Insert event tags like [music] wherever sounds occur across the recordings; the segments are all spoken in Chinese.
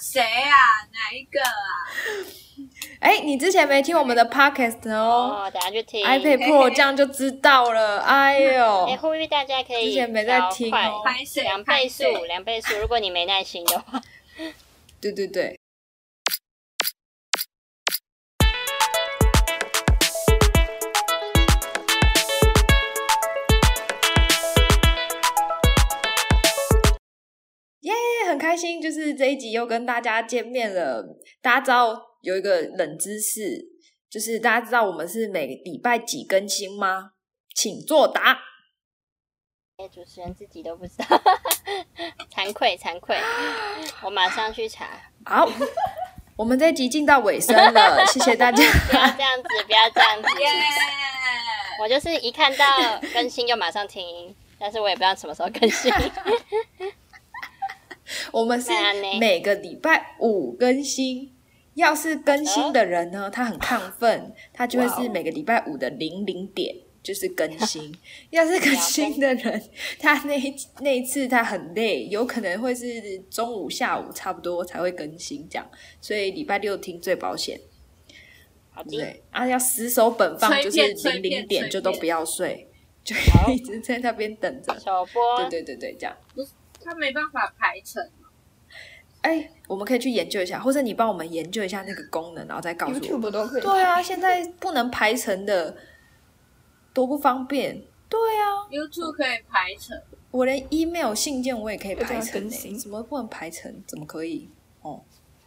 谁啊？哪一个啊？[laughs] 哎，你之前没听我们的 podcast 哦哦，等下去听。，iPad Pro 这样就知道了。[laughs] 哎呦哎，，呼吁大家可以之前没在听哦？两倍速，两倍速。如果你没耐心的话，对对对。开心，就是这一集又跟大家见面了。大家知道有一个冷知识，就是大家知道我们是每个礼拜几更新吗？请作答。哎主持人自己都不知道，[laughs] 惭愧惭愧，我马上去查。好，我们这一集进到尾声了，谢谢大家。[laughs] 不要这样子，不要这样子。[laughs] 耶！我就是一看到更新就马上听，但是我也不知道什么时候更新。我们是每个礼拜五更新。要是更新的人呢，他很亢奋，他就会是每个礼拜五的零零点就是更新。[laughs] 要是更新的人，他那那一次他很累，有可能会是中午、下午差不多才会更新这样，所以礼拜六听最保险，对？啊，要死守本放，就是零零点就都不要睡，就 [laughs] 一直在那边等着。小波对对对对，这样。他没办法排成，哎，我们可以去研究一下，或者你帮我们研究一下那个功能，然后再告诉我。YouTube 都可以。对啊，现在不能排成的，多不方便。对啊，YouTube 可以排成，我连 email 信件我也可以排我成、欸，更新怎么不能排成？怎么可以？哦，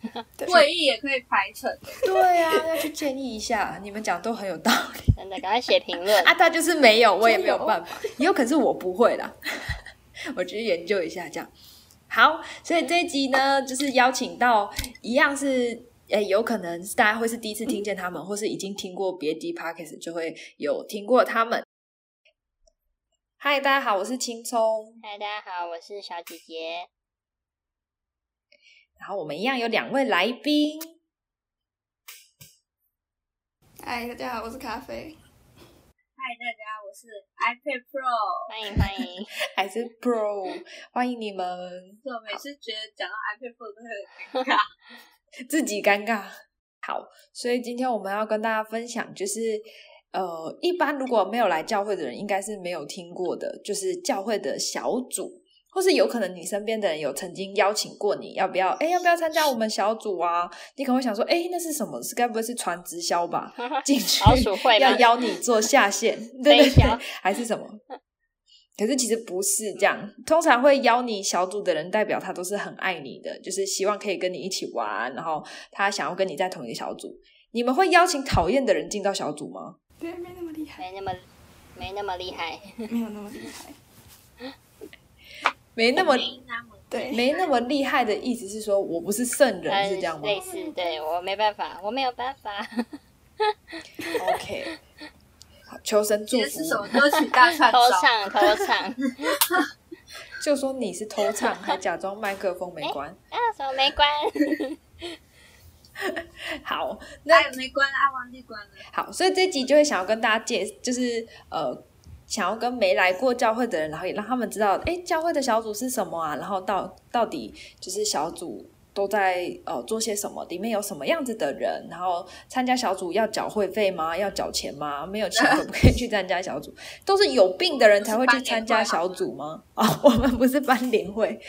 [laughs] 会议也可以排成。对啊，[laughs] 要去建议一下。你们讲都很有道理真的，赶快写评论。[laughs] 啊，他就是没有，我也没有办法，也有可能是我不会啦。我去研究一下，这样好。所以这一集呢，就是邀请到一样是。诶，有可能大家会是第一次听见他们，或是已经听过别的 podcast，就会有听过他们。嗨，大家好，我是青葱。嗨，大家好，我是小姐姐。然后我们一样有两位来宾，嗨，大家好，我是咖啡。嗨，大家，iPad Pro。欢迎欢迎，还是 Pro，欢迎你们，我每次觉得讲到 iPad Pro 都会很 [laughs] 尴尬。自己尴尬。好，所以今天我们要跟大家分享，就是呃，一般如果没有来教会的人，应该是没有听过的，就是教会的小组，或是有可能你身边的人有曾经邀请过你，要不要？哎，要不要参加我们小组啊？你可能会想说，哎，那是什么？是该不会是传直销吧？进去老鼠会要邀你做下线，对对对，还是什么？可是其实不是这样，通常会邀你小组的人，代表他都是很爱你的，就是希望可以跟你一起玩，然后他想要跟你在同一个小组。你们会邀请讨厌的人进到小组吗？对，没那么厉害，没那么没那么厉害。没有那么厉害。没那么对，没那么厉害的意思是说我不是圣人，呃是这样吗类似，对我没办法，我没有办法。[laughs] OK，好，求神祝福是什么歌曲大串偷 [laughs] 烧？唱偷唱 [laughs] 就说你是偷唱，还假装麦克风没关。啊，什么没关？好，那哎，没关，啊，忘记关了。好，所以这集就会想要跟大家介，就是呃，想要跟没来过教会的人，然后也让他们知道，哎，教会的小组是什么啊？然后到到底就是小组都在呃做些什么？里面有什么样子的人？然后参加小组要缴会费吗？要缴钱吗？没有钱可不可以去参加小组？都是有病的人才会去参加小组吗？[laughs] 哦，我们不是班联会，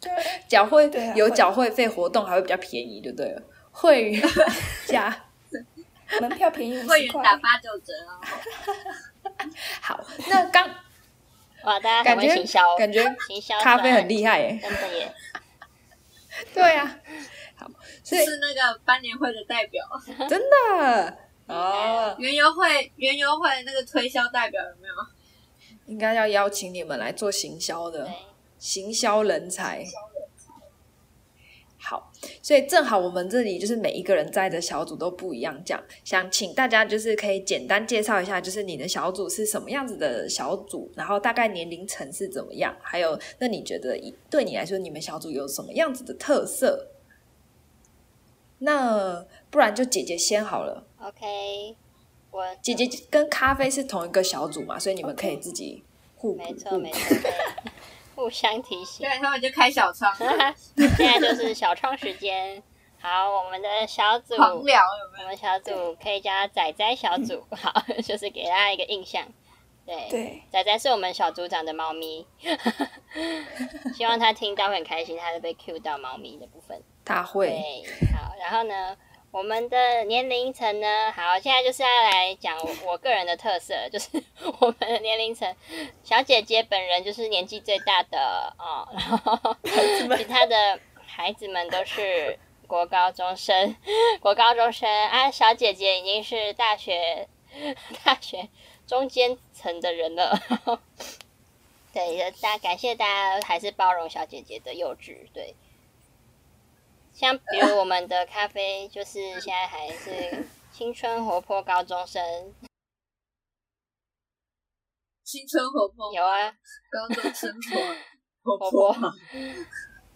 对，缴会对啊有缴会费活动还会比较便宜，对不对了，会员加。[laughs] 门票便宜五十块，会员打八九折哦。[laughs] 好，那刚哇，大家感觉行销，感觉行销咖啡很害，厉害耶。真的耶。[laughs] 对啊，好，所以是那个班年会的代表，[laughs] 真的哦，园游会园游会那个推销代表有没有？应该要邀请你们来做行销的，行销人才。好，所以正好我们这里就是每一个人在的小组都不一样，这样想请大家就是可以简单介绍一下，就是你的小组是什么样子的小组，然后大概年龄层是怎么样，还有那你觉得对你来说，你们小组有什么样子的特色？那不然就姐姐先好了。OK，我姐姐跟咖啡是同一个小组嘛，所以你们可以自己互补没错没错。对 [laughs] 互相提醒。对，他们就开小窗，[laughs] 现在就是小窗时间。好，我们的小组，狂聊有没有？我们小组可以叫他仔仔小组，[laughs] 好，就是给大家一个印象。对，对，仔仔是我们小组长的猫咪，希望他听到会很开心，他是被 Q 到猫咪的部分。他会对，好，然后呢，我们的年龄层呢，好，现在就是要来讲我我个人的特色，就是我们的年龄层，小姐姐本人就是年纪最大的哦，然后其他的孩子们都是国高中生，国高中生啊，小姐姐已经是大学大学中间层的人了。[laughs] 对，大感谢大家还是包容小姐姐的幼稚，对。像比如我们的咖啡，就是现在还是青春活泼高中生，青春活泼，有啊，高中生活活活泼，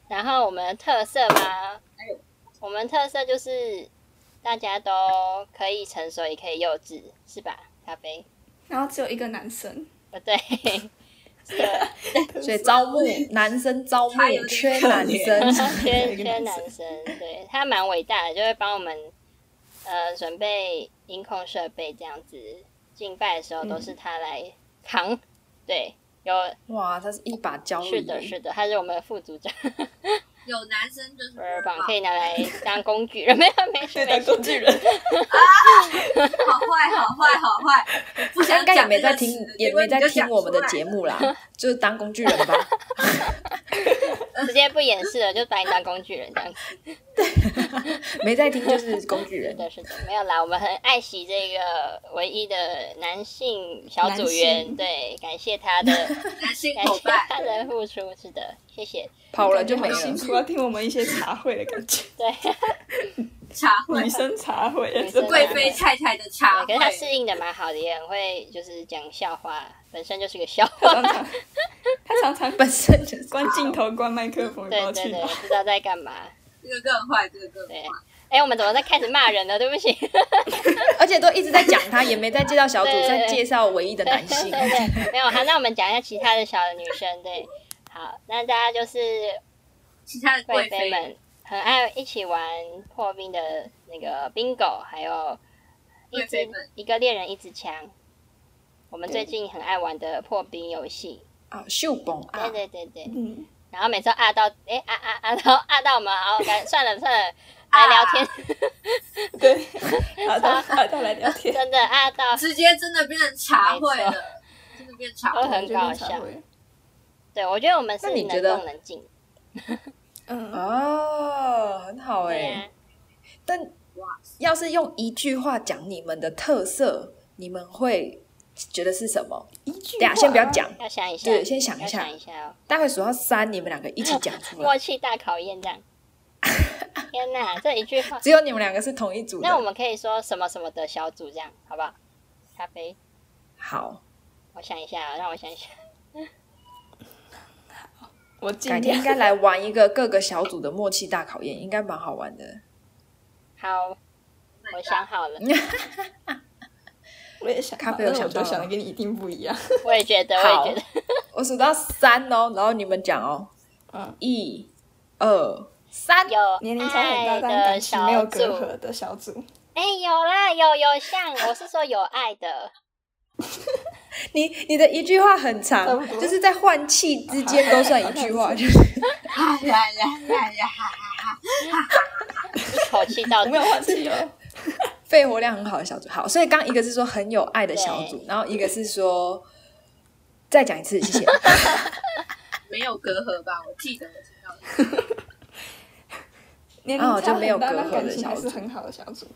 然后我们的特色嘛哎呦，我们特色就是大家都可以成熟，也可以幼稚，是吧？咖啡，然后只有一个男生，呃，对，是的，所以招募男生招募缺男生，[laughs] 缺 [laughs] 缺男生，对他蛮伟大的，就会帮我们呃准备音控设备，这样子敬拜的时候都是他来扛，对，有哇，他是一把交椅，是的，是的，他是我们的副组长，有男生就是可以拿来当工具人，[laughs] 没有没事当工，具人啊，好坏，好坏，好坏，我不想应该也没在听也没在听我们的节目。目啦，就是当工具人吧。[laughs] [laughs] 直接不掩饰了，就把你当工具人这样子。对 [laughs] 没在听就是工具人。是的，是的，没有啦，我们很爱惜这个唯一的男性小组员，对，感谢他的 [laughs] 男性感谢伙伴，他的付出，是的，谢谢。跑了就没辛。苦，要听我们一些茶会的感觉，对，茶会女，生茶会，女生贵妃太太的茶会，可是她，适应的蛮好的，也很会就是讲笑话，本身就是个笑话。常常他常常本身就是关镜头、关麦克风，对对对，不知道在干嘛。[laughs] 这个更坏，这个更对坏。哎，我们怎么在开始骂人了？对不起。[laughs] 而且都一直在讲他，也没在介绍小组，在介绍唯一的男性。对对对，没有好，那我们讲一下其他的小的女生。对，好，那大家就是其他的贵贵妃妃们很爱一起玩破冰的那个 bingo，还有一支贵妃们一个猎人一支枪。我们最近很爱玩的破冰游戏，啊，秀崩啊。对，对对对，嗯，然后每次都啊到哎啊啊啊，[laughs] 然后啊到我们，好，干算了算了，来聊天，[laughs] [laughs] 对，好的，好的，来聊天，真的啊到，直接真的变成茶会了，真的变茶会。都很搞笑。对我觉得我们是能那你觉得动能静，嗯，哦，很好哎、对啊，但要是用一句话讲你们的特色，你们会觉得是什么？一句等下先不要讲，要想一下，对先想一下想一下哦。待会数到三，你们两个一起讲出来默。契大考验这样。[laughs] 天哪，这一句话，只有你们两个是同一组的。那我们可以说什么什么的小组这样，好不好？咖啡，好，我想一下啊，让我想一下。[laughs] 我尽改天应量，该来玩一个各个小组的默契大考验，应该蛮好玩的。好，我想好了，[laughs] 我也想，咖啡我想到了觉得想的跟你一定不一样。[laughs] 我也觉得，我也觉得。我数到三哦，然后你们讲哦，嗯，一、二、三。有年龄差很爱大，但的感情没有隔，阂的小组，哎，有啦，有有像，我是说有爱的，[laughs] 你你的一句话很差长就是在换气之间都算一句话，就是 [laughs] 哎呀呀呀呀！哈哈哈一口气到没。有换气哦。肺活量很好的小组。好，所以刚一个是说很有爱的小组，然后一个是说再讲一次，谢谢。[laughs] 没有隔阂吧？我记得我听到 [laughs] 的。年龄差哦就没有很大，隔阂的但感情还小组是很好的小组。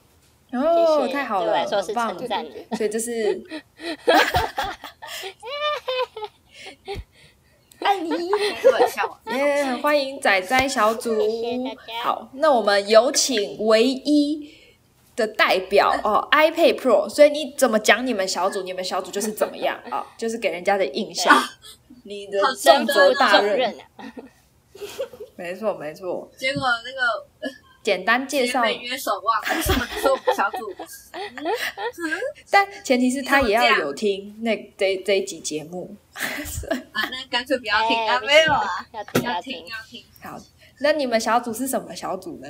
哦，谢谢太好了，很棒称赞的。所以这是 [laughs] 爱你，耶很欢迎仔仔小组谢谢大家。好，那我们有请唯一的代表哦，iPad Pro。所以你怎么讲你们小组，你们小组就是怎么样啊、[laughs] 就是给人家的印象。你的好重责大任任，啊！[laughs] 没错没错。结果那个呃 [laughs] 简单介绍，被约手忘，为什么你说我们小组？但前提是他也要有听那这这一集节目。啊，那干脆不要听哎啊，没有啊，要听要要听，要听。好，那你们小组是什么小组呢？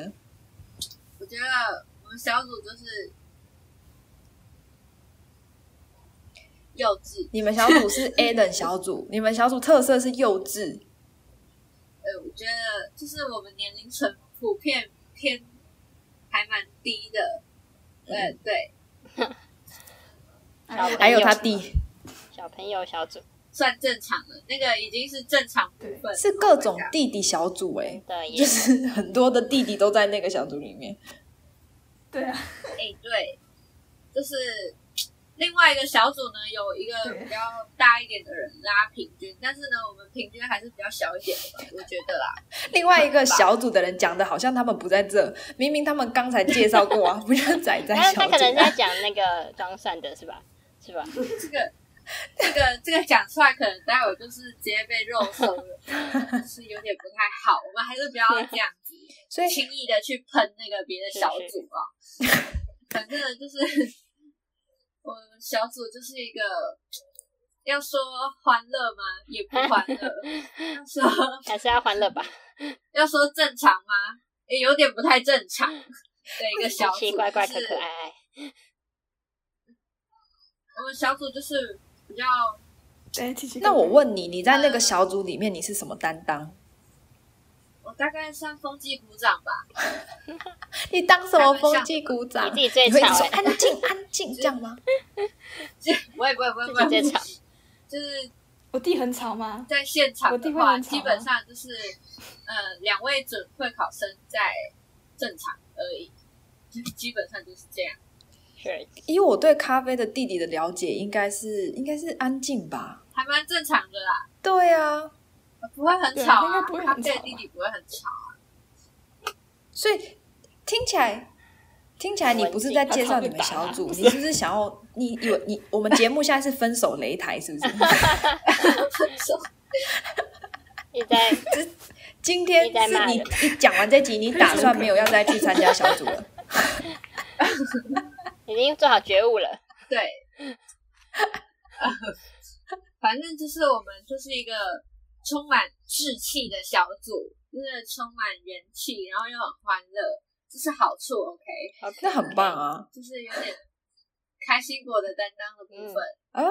我觉得我们小组就是幼稚，你们小组是 A 等小组，你们小组特色是幼稚。呃，我觉得就是我们年龄层普遍偏还蛮低的，呃，对，还有他弟小朋友小组算正常了，那个已经是正常部分，是各种弟弟小组哎、就是很多的弟弟都在那个小组里面。对啊，哎、对，就是另外一个小组呢，有一个比较大一点的人拉平均，但是呢，我们平均还是比较小一点的吧，我觉得啦。另外一个小组的人讲的好像他们不在这，明明他们刚才介绍过啊，不就仔 [laughs] 仔他他小组？可能在讲那个装蒜的是吧？是吧？[laughs] 这个 [laughs] 这个这个讲出来，可能待会就是直接被肉搜了，是有点不太好。我们还是不要这样子所以轻易的去喷那个别的小组啊。反正，就是 [laughs] 我们小组就是一个要说欢乐吗？也不欢乐。要说 [laughs] 还是要欢乐吧？要说正常吗？也有点不太正常 [laughs] 的一个小组，奇奇怪怪、可就是可爱爱。我们小组就是比较那我问你，你在那个小组里面你是什么担当？我大概算风纪股长吧，[laughs] 你当什么风纪鼓掌？你自己最吵欸说安静安静 [laughs] 这样吗？不会不会不会不会，吵，就是我弟很吵吗？在现场我弟的话，会很吵基本上就是呃两位准会考生在正常而已，就基本上就是这样。[laughs] 是以我对咖啡的弟弟的了解，应该是应该是安静吧？还蛮正常的啦，对啊，不会很吵啊应该不会，他很吵对弟弟不会很吵啊。所以听起来听起来你不是在介绍你们小组，你是不是想要你有你我们节目现在是分手擂台，是不是？分手一直在 [laughs] 今天是你讲完这集，你打算没有要再去参加小组了？[laughs] 已经做好觉悟了。对，[laughs] 反正就是我们就是一个充满志气的小组，就是充满元气，然后又很欢乐，这是好处。OK，OK，那很棒啊！就是有点开心果的担当的部分，啊，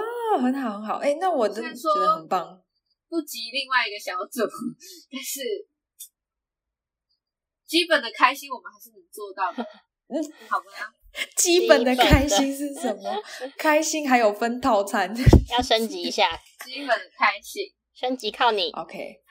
很好很好，哎，那我真的觉得很棒。不及另外一个小组，[laughs] 但是基本的开心我们还是能做到的，嗯，好吗？基本的开心是什么？开心还有分套餐。要升级一下，基本的开心，升级靠你。OK，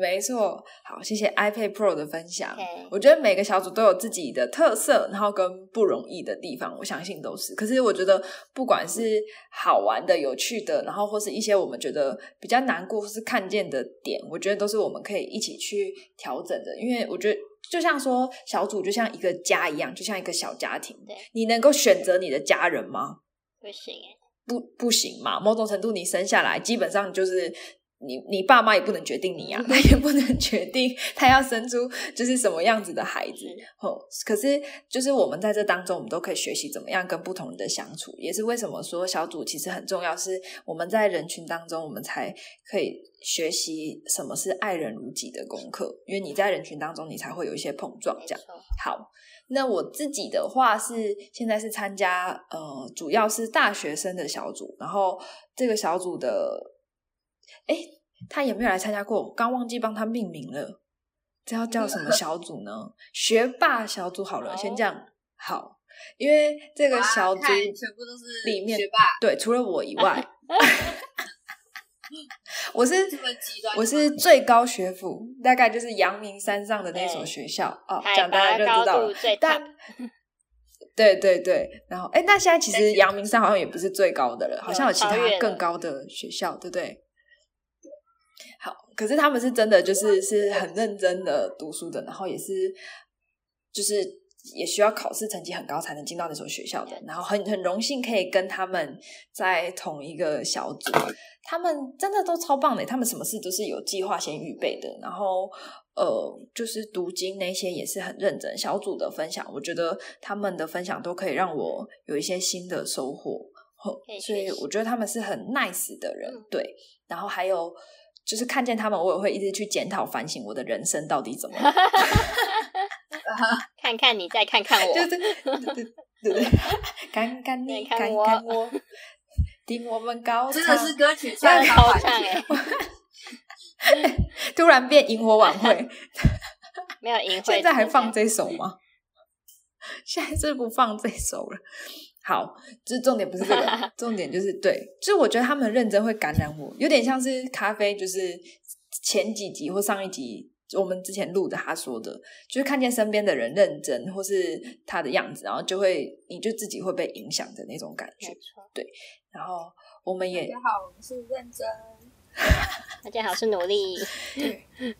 没错。好，谢谢 iPad Pro 的分享。我觉得每个小组都有自己的特色，然后跟不容易的地方，我相信都是。可是我觉得，不管是好玩的、有趣的，然后或是一些我们觉得比较难过或是看见的点，我觉得都是我们可以一起去调整的。因为我觉得，就像说小组就像一个家一样，就像一个小家庭对。你能够选择你的家人吗？不行哎，不不行嘛，某种程度你生下来基本上就是你你爸妈也不能决定你啊，[laughs] 他也不能决定他要生出就是什么样子的孩子。哦，可是就是我们在这当中，我们都可以学习怎么样跟不同人的相处，也是为什么说小组其实很重要，是我们在人群当中，我们才可以学习什么是爱人如己的功课，因为你在人群当中，你才会有一些碰撞这样。好，那我自己的话是现在是参加呃，主要是大学生的小组，然后这个小组的，哎，他有没有来参加过？刚忘记帮他命名了，这要叫什么小组呢？学霸小组好了，好先这样好，因为这个哇小组全部都是里面学霸，对，除了我以外，[laughs] [laughs] 我是我是最高学府，大概就是阳明山上的那所对学校。哦，海讲大家就知道但 [laughs] 对对对，然后哎，那现在其实阳明山好像也不是最高的了，好像有其他更高的学校，对不对？好，可是他们是真的就是是很认真的读书的，然后也是就是也需要考试成绩很高才能进到那所学校的，然后很很荣幸可以跟他们在同一个小组，他们真的都超棒的，他们什么事都是有计划先预备的，然后呃，就是读经那些也是很认真。小组的分享，我觉得他们的分享都可以让我有一些新的收获，所以我觉得他们是很 nice 的人，对。然后还有就是看见他们，我也会一直去检讨反省我的人生到底怎么。看看你，再看看我，对对对对对，看看 [laughs] 你，看看我，听我们高唱，[laughs] 真的是歌曲唱高唱哎！[laughs] 突然变萤火晚会，没有萤火，现在还放这首吗？现在是不放这首了。好，就是重点不是这个，重点就是对，就是我觉得他们认真会感染我，有点像是咖啡，就是前几集或上一集。我们之前录的，他说的，就是看见身边的人认真，或是他的样子，然后就会，你就自己会被影响的那种感觉。对。然后我们也大家好，我们是认真。[laughs] 大家好，是努力。对。[laughs]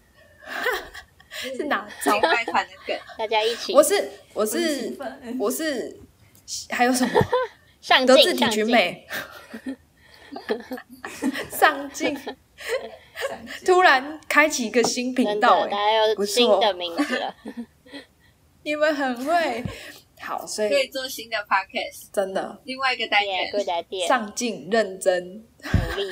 是哪招拜团的梗？大家一起。我是我是我是还有什么？上进，德智体群美。上进。[laughs] [laughs] 突然开启一个新频道，大家有新的名字了。[laughs] 你们很会，好，所以可以做新的 podcast，真的。另外一个单元，上进、认真、努力、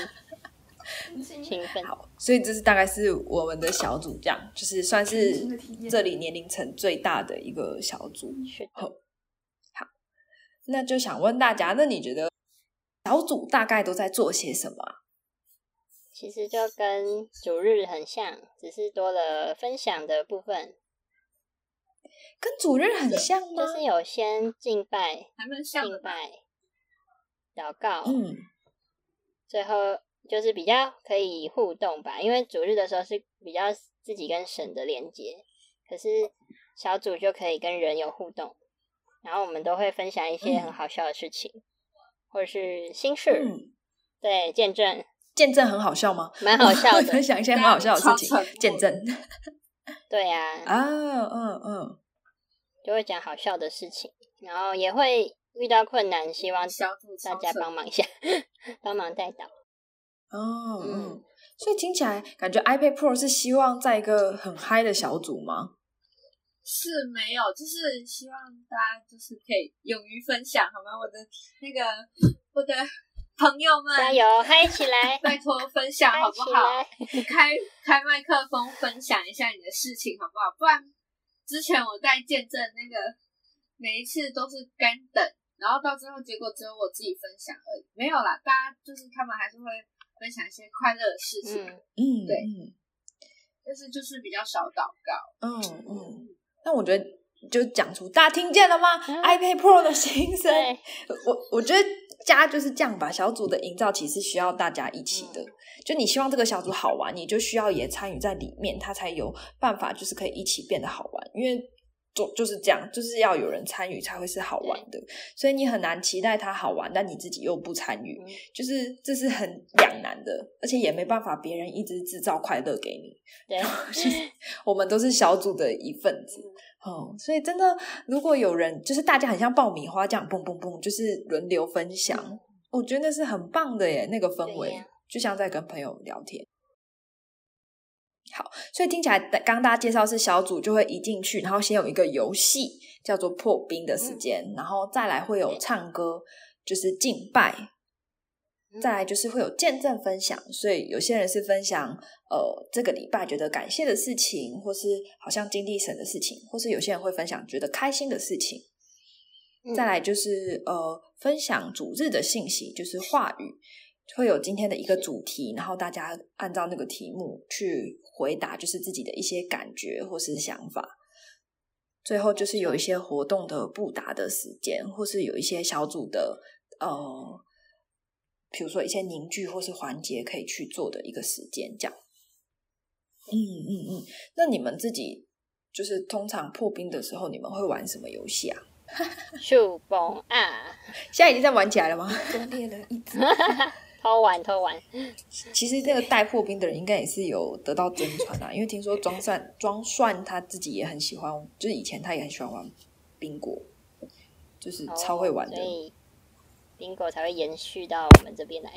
[laughs] 勤奋。好，所以这是大概是我们的小组，这样就是算是这里年龄层最大的一个小组。好，好，那就想问大家，那你觉得小组大概都在做些什么？其实就跟主日很像，只是多了分享的部分。跟主日很像吗？就是有先敬拜，敬拜、祷告，嗯，最后就是比较可以互动吧。因为主日的时候是比较自己跟神的连接，可是小组就可以跟人有互动。然后我们都会分享一些很好笑的事情，或者是心事，对，见证。见证很好笑吗？蛮好笑的，[laughs] 分享一些很好笑的事情。见证，对呀，啊，嗯嗯，就会讲好笑的事情，然后也会遇到困难，希望大家帮忙一下，[laughs] 帮忙带导。哦，嗯，所以听起来感觉 iPad Pro 是希望在一个很嗨的小组吗？是没有，就是希望大家就是可以勇于分享，好吗？我的那个，我的。朋友们，加油，嗨起来！[laughs] 拜托分享好不好？开开麦克风分享一下你的事情好不好？不然之前我在见证那个每一次都是干等，然后到最后结果只有我自己分享而已，没有啦。大家就是他们还是会分享一些快乐的事情，嗯，对，但是就是比较少祷告，嗯嗯。那我觉得就讲出大家听见了吗？iPad Pro 的 [laughs] 心声，我我觉得。家就是这样吧，小组的营造其实需要大家一起的。就你希望这个小组好玩，你就需要也参与在里面，它才有办法，就是可以一起变得好玩。因为就就是这样，就是要有人参与才会是好玩的。所以你很难期待它好玩，但你自己又不参与，就是这是很两难的，而且也没办法，别人一直制造快乐给你。对，[laughs] 我们都是小组的一份子。哦，所以真的，如果有人就是大家很像爆米花这样，嘣嘣嘣，就是轮流分享，我觉得是很棒的耶，那个氛围就像在跟朋友聊天。好，所以听起来刚刚大家介绍是小组就会一进去，然后先有一个游戏叫做破冰的时间，然后再来会有唱歌，就是敬拜。再来就是会有见证分享，所以有些人是分享呃这个礼拜觉得感谢的事情，或是好像经历神的事情，或是有些人会分享觉得开心的事情。再来就是呃分享主日的信息，就是话语会有今天的一个主题，然后大家按照那个题目去回答，就是自己的一些感觉或是想法。最后就是有一些活动的布达的时间，或是有一些小组的呃。比如说一些凝聚或是环节可以去做的一个时间，这样。嗯嗯嗯，那你们自己就是通常破冰的时候，你们会玩什么游戏啊？[laughs] 树崩啊！[laughs] 现在已经在玩起来了吗？[laughs] 偷玩偷玩。其实这个带破冰的人应该也是有得到真传啊，因为听说庄算庄算他自己也很喜欢，就是以前他也很喜欢玩冰果，就是超会玩的。哦所以宾果才会延续到我们这边来。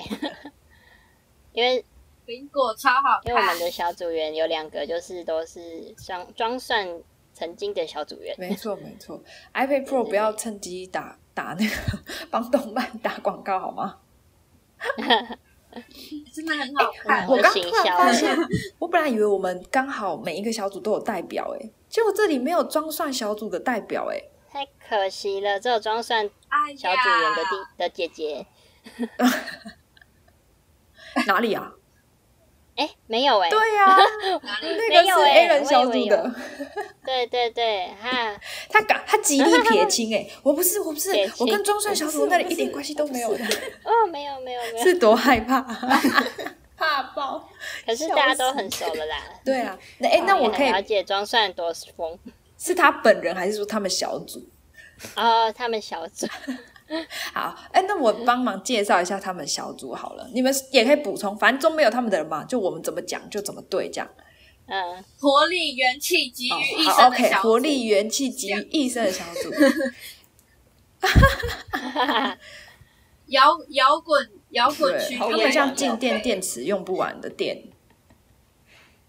因为苹果超好因为我们，的小组员有两个，就是都是装装蒜曾经的小组员。没错没错，iPad Pro 不要趁机打打那个帮动漫打广告好吗？[laughs] 真的很好看。我刚行突然销发现，我本来以为我们刚好每一个小组都有代表，哎，结果这里没有装蒜小组的代表，哎，太可惜了，只有装蒜哎，小组员的弟的姐姐。[laughs] 哪里啊？哎，没有哎、对呀、哪里？那个是没有欸 A 人小组的，对对对，哈，[laughs] 他敢他极力撇清，[laughs] 哎，我不是我不是我跟装蒜小组那里一点关系都没有的，哦，没有没有没有，是多害怕。怕爆！可是大家都很熟了啦。对啊，那哎，那我可以了解装蒜多疯是他本人还是说他们小组？哦，他们小组。[laughs] 好，哎，那我帮忙介绍一下他们小组好了，你们也可以补充，反正中没有他们的人嘛，就我们怎么讲就怎么对，这样。嗯，活力、元气集哦于一好，OK，身的小组。活力、元气集于一身的小组。[laughs] 摇摇滚摇滚区，对，他们像演静电电池用不完的电，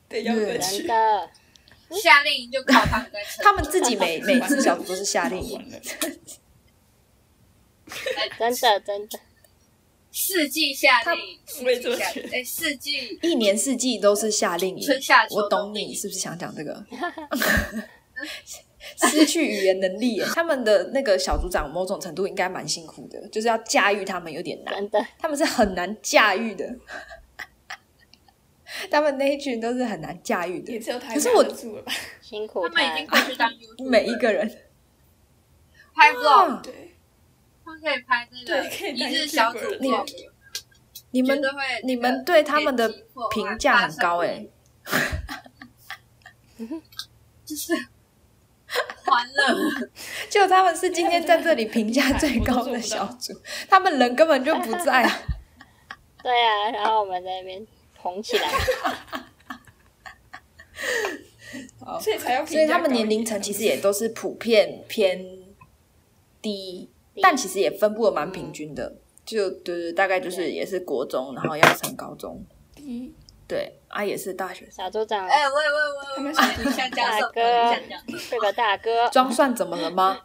对，摇滚真区，的，[laughs] 夏令营就靠他们在撑。他们自己每每次小组都是夏令营，[laughs] 真的真的，四季夏令营，我也四季夏这么觉哎，四季一年四季都是夏令营。春夏秋我懂你是不是想讲这个？[laughs] 失去语言能力，他们的那个小组长某种程度应该蛮辛苦的，就是要驾驭他们有点难，真的，他们是很难驾驭的。[laughs] 他们那一群都是很难驾驭的也，只有他可是我拿得住了吧？辛苦他们已经过。去当每一个人拍 vlog，对，他们可以拍那个对可以当一日小组 vlog，你们绝对会你们对他们的评价很高哎、[laughs] 就是欢乐。[laughs] 就他们是今天在这里评价最高的小组，他们人根本就不在啊。对啊，然后我们在那边捧起来，[laughs] 所以才要所以他们年龄层其实也都是普遍偏低，但其实也分布的蛮平均的。就对对，大概就是也是国中，然后要上高中，低，对啊，也是大学生。小组长哎，喂喂喂喂，他们想讲？大哥你想讲是个大哥，装蒜怎么了吗？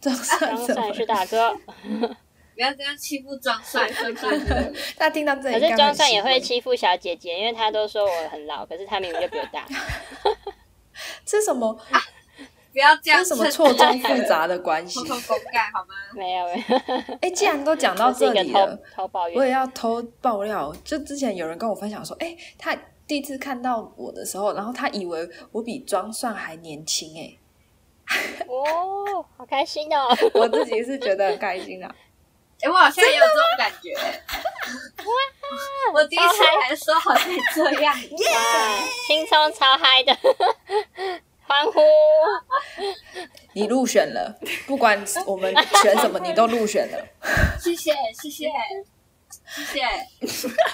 装蒜装怎么了？蒜是大哥，不要这样欺负装蒜，装蒜大家听到这里可是装蒜也会欺负小姐姐，因为他都说我很老，可是他明明就比我大。[laughs] 这是什么？不要这样，这什么错综复杂的 [laughs] 关系偷？偷公干好吗？没有没有，哎，既然都讲到这里了偷，偷抱怨。我也要偷爆料，就之前有人跟我分享说，哎、他第一次看到我的时候，然后他以为我比装蒜还年轻、哎，[laughs] 哦，好开心哦！我自己是觉得很开心啊。哎，我好像也有这种感觉。[laughs] 我第一次来的时候好像也这样，[laughs] 哇，轻松超嗨的，[laughs] 欢呼！你入选了，不管我们选什么，你都入选了。谢谢谢谢谢谢，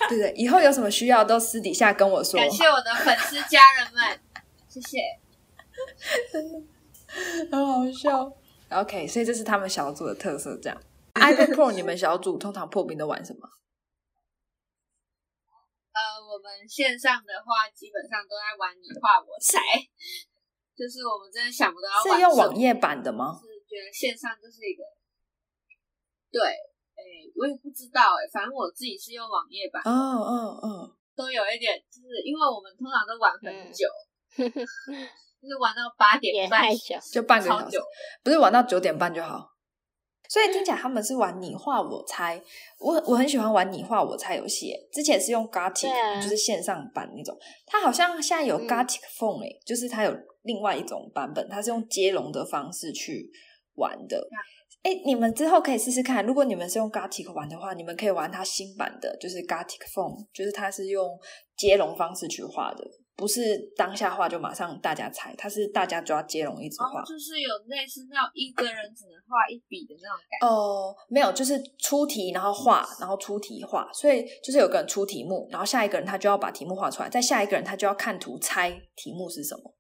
对对，以后有什么需要都私底下跟我说。感谢我的粉丝家人们，谢谢。很好笑。OK，所以这是他们小组的特色。这样 [laughs] iPad Pro 你们小组通常破冰都玩什么？呃，我们线上的话，基本上都在玩你画我猜，就是我们真的想不到要玩是用网页版的吗？是觉得线上就是一个，对，哎、我也不知道哎、反正我自己是用网页版，哦哦哦，都有一点，就是因为我们通常都玩很嗯久，[laughs] 就是玩到八点半就半个小时，，不是玩到九点半就好。所以听起来他们是玩你画我猜，我我很喜欢玩你画我猜游戏。之前是用 Gartic，、啊就是线上版那种。它好像现在有嗯 Gartic Phone 诶、就是它有另外一种版本，它是用接龙的方式去玩的。哎、你们之后可以试试看，如果你们是用 Gartic 玩的话，你们可以玩它新版的，就是 Gartic Phone，就是它是用接龙方式去画的，不是当下画就马上大家猜，它是大家就要接龙一直画。就是有类似那种一个人只能画一笔的那种感觉。哦，没有，就是出题，然后画，然后出题画，所以就是有个人出题目，然后下一个人他就要把题目画出来，再下一个人他就要看图猜题目是什么。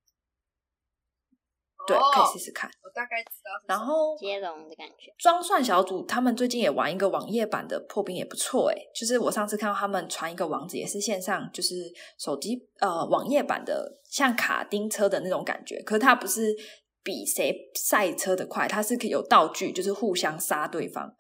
对，哦可以试试看。我大概知道。然后接龙的感觉。装蒜小组他们最近也玩一个网页版的破冰，也不错诶。就是我上次看到他们传一个网址，也是线上，就是手机呃网页版的，像卡丁车的那种感觉。可是它不是比谁赛车的快，它是可以有道具，就是互相杀对方，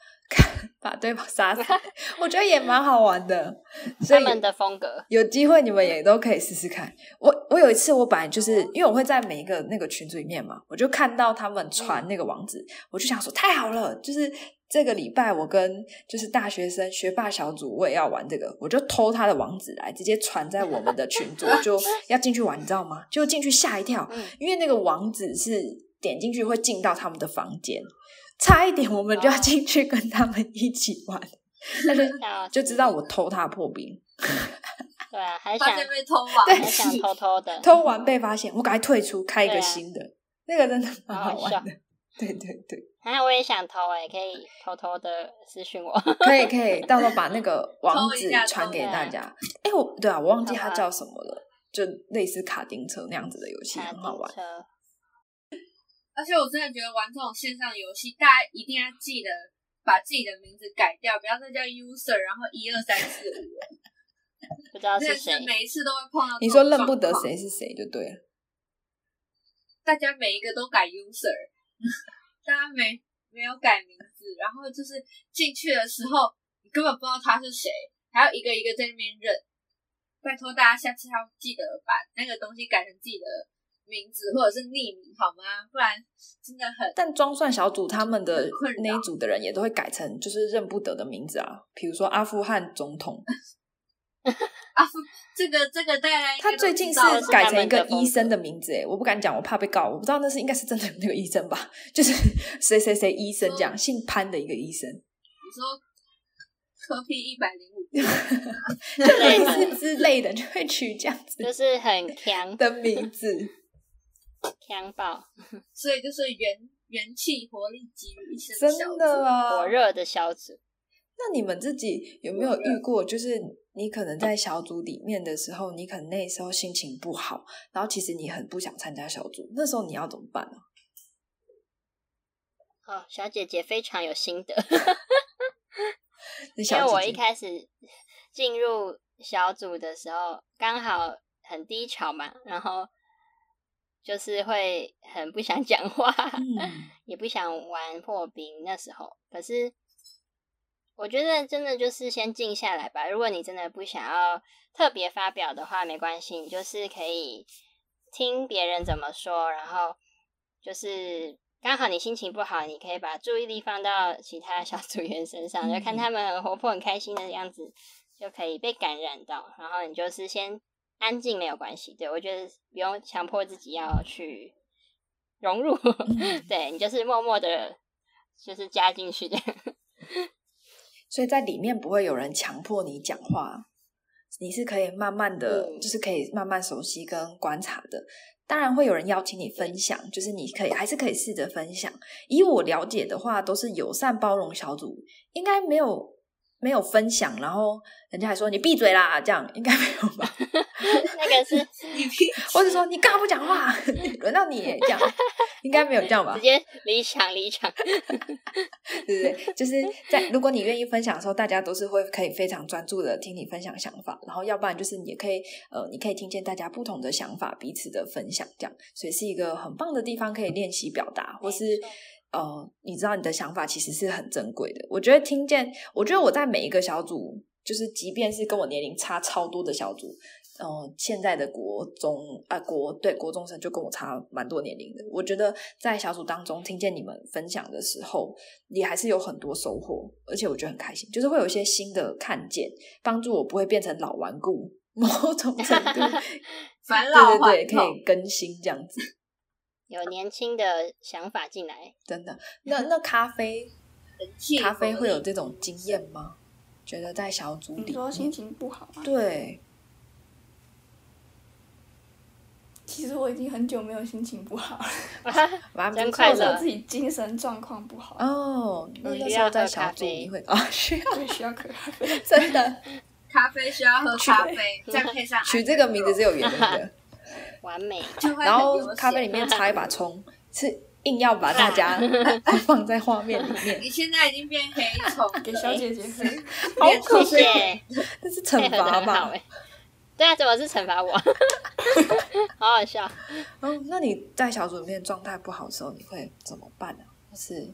把对方杀死。[laughs] 我觉得也蛮好玩的。[laughs] 所以他们的风格，有机会你们也都可以试试看。我我有一次，我本来就是因为我会在每一个那个群组里面嘛，我就看到他们传那个网址，我就想说太好了，就是这个礼拜我跟就是大学生学霸小组，我也要玩这个，我就偷他的网址来，直接传在我们的群组，[laughs] 就要进去玩，你知道吗？就进去吓一跳，嗯因为那个网址是点进去会进到他们的房间，差一点我们就要哦进去跟他们一起玩，但 [laughs] 是笑死就知道我偷他破冰。对啊，还想发现被偷完，还想偷偷的，偷完被发现，我赶快退出，开一个新的，那个真的蛮好玩的。对对对，啊，我也想偷哎，可以偷偷的私讯我。可以可以，到时候把那个网址传给大家。哎，我对啊，我忘记它叫什么了，就类似卡丁车那样子的游戏，很好玩。而且我真的觉得玩这种线上游戏，大家一定要记得把自己的名字改掉，不要再叫 user，然后一二三四五，不知道是谁是。每一次都会碰到。你说认不得，谁是谁就对了。大家每一个都改 user，大家没没有改名字，然后就是进去的时候，你根本不知道他是谁，还要一个一个在那边认。拜托大家下次要记得把那个东西改成自己的名字或者是匿名好吗？不然真的很但装蒜小组他们的那一组的人也都会改成就是认不得的名字啊，比如说阿富汗总统，[laughs] 阿富，这个这个大家应该都他最近是改成一个医生的名字，哎，我不敢讲，我怕被告，我不知道那是应该是真的有那个医生吧，就是 [laughs] 谁谁谁医生这样，姓潘的一个医生，你说科 P 一百零五，就类似之类的，就会取这样子就是很强的名字。强爆 [laughs] 所以就是元元气活力集于一身真的啊！火热的小组，那你们自己有没有遇过，就是你可能在小组里面的时候，你可能那时候心情不好，然后其实你很不想参加小组，那时候你要怎么办呢、哦，小姐姐非常有心得，[laughs] 你因为我一开始进入小组的时候，刚好很低潮嘛，然后就是会很不想讲话，[laughs] 嗯也不想玩破冰。那时候，可是我觉得真的就是先静下来吧。如果你真的不想要特别发表的话，没关系，你就是可以听别人怎么说，然后就是刚好你心情不好，你可以把注意力放到其他小组员身上，就看他们很活泼、很开心的样子，就可以被感染到。然后你就是先安静没有关系，对我觉得不用强迫自己要去融入，嗯 [laughs] 对你就是默默的，就是加进去的。[laughs] 所以在里面不会有人强迫你讲话，你是可以慢慢的，嗯就是可以慢慢熟悉跟观察的。当然会有人邀请你分享，就是你可以还是可以试着分享。以我了解的话，都是友善包容小组，应该没有没有分享，然后人家还说你闭嘴啦，这样应该没有吧？[laughs] 那个是 [laughs] 你屁或者说你干嘛不讲话？[laughs] 轮到你耶这样，应该没有这样吧直？接离场离场，对不对？就是在如果你愿意分享的时候，大家都是会可以非常专注的听你分享想法，然后要不然就是你也可以呃，你可以听见大家不同的想法，彼此的分享，这样，所以是一个很棒的地方，可以练习表达，或是呃，你知道你的想法其实是很珍贵的。我觉得听见，我觉得我在每一个小组，就是即便是跟我年龄差超多的小组。呃，现在的国中啊、国对国中生就跟我差蛮多年龄的。我觉得在小组当中听见你们分享的时候，也还是有很多收获，而且我觉得很开心，就是会有一些新的看见，帮助我不会变成老顽固，某种程度，[laughs] 返老对对对，还童可以更新这样子，有年轻的想法进来，真的。那那咖啡 [laughs] 咖啡会有这种经验吗？觉得在小组你里面，说心情不好吗？对，其实我已经很久没有心情不好了，[laughs] 蛮不错真快乐的自己精神状况不好，哦。那要时候在小组啡你会啊，需要对，需要喝咖啡。[laughs] 真的咖啡需要喝咖啡，再配上取这个名字是有原因的。完美。就会然后咖啡里面插一把葱，是硬要把大家 [laughs] 放在画面里面，你现在已经变黑虫了，[laughs] 给小姐姐喝。好可谢怜，谢，这是惩罚吧？[laughs] 对啊，怎么是惩罚我？好好笑。哦，那你在小组里面状态不好的时候，你会怎么办呢、就是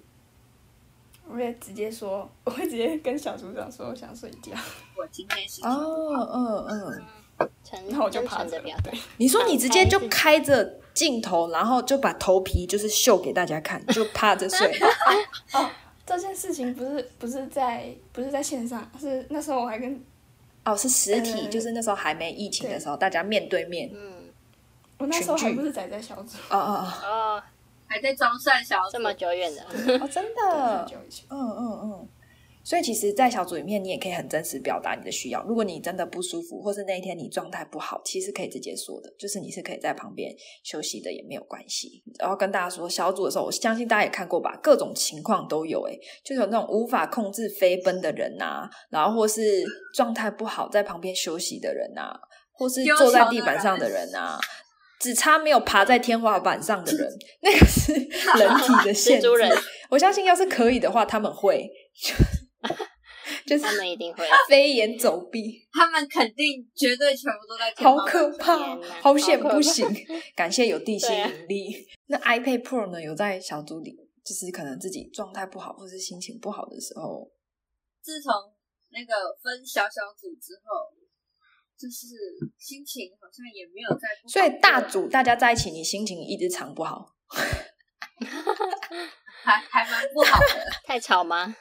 我会直接说，我会直接跟小组长说我想睡觉，我今天心情哦，嗯嗯，诚然后我就真趴着 [laughs] 你说你直接就开着镜头，然后就把头皮就是秀给大家看，就趴着睡。[laughs] 哦，这件事情不是不是在不是在线上，是那时候我还跟哦，是实体，呃就是那时候还没疫情的时候，大家面对面。嗯，我那时候还不是仔仔小组，哦哦哦，还在装蒜小组这么久远的，哦，哦，真的很，久以前。嗯嗯嗯。所以其实，在小组里面，你也可以很真实表达你的需要。如果你真的不舒服，或是那一天你状态不好，其实可以直接说的，就是你是可以在旁边休息的，也没有关系。然后跟大家说，小组的时候，我相信大家也看过吧，各种情况都有、欸，就是有那种无法控制飞奔的人呐、然后或是状态不好在旁边休息的人呐、或是坐在地板上的人呐、只差没有爬在天花板上的人，那个是 [laughs] 人体的限制人。我相信，要是可以的话，他们会，[laughs] 就是他们一定会。飞檐走壁，他们肯定绝对全部都在天好可怕，好险不行！感谢有地心引力。那 iPad Pro 呢？有在小组里，就是可能自己状态不好或是心情不好的时候，自从那个分小小组之后，就是心情好像也没有在不好所以大组大家在一起，你心情一直常不好。[laughs] 还还蛮不好的。[laughs] 太吵吗？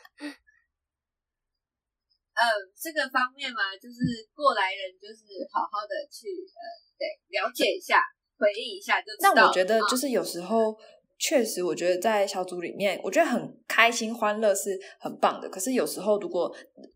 呃，这个方面嘛，就是过来人就是好好的去呃，对，了解一下，回忆一下就知道了。但我觉得就啊是有时候。确实，我觉得在小组里面，我觉得很开心、欢乐是很棒的。可是有时候，如果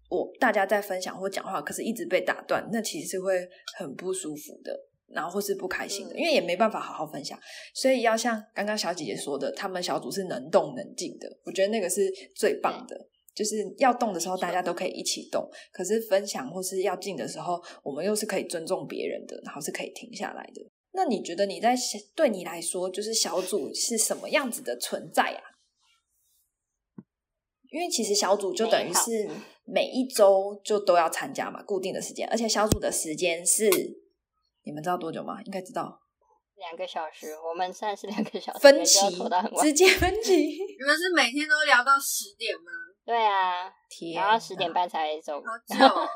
我大家在分享或讲话，可是一直被打断，那其实是会很不舒服的，然后或是不开心的，嗯因为也没办法好好分享。所以要像刚刚小姐姐说的，他们小组是能动能静的，我觉得那个是最棒的。就是要动的时候，大家都可以一起动；可是分享或是要静的时候，我们又是可以尊重别人的，然后是可以停下来的。那你觉得你在对你来说，就是小组是什么样子的存在啊？因为其实小组就等于是每一周就都要参加嘛，固定的时间，而且小组的时间是你们知道多久吗？应该知道，两个小时，我们算是两个小时，分每周期拖到很晚直。接分歧。你们是每天都聊到十点吗？对啊，天然后十点半才走。好 [laughs] 久、哦。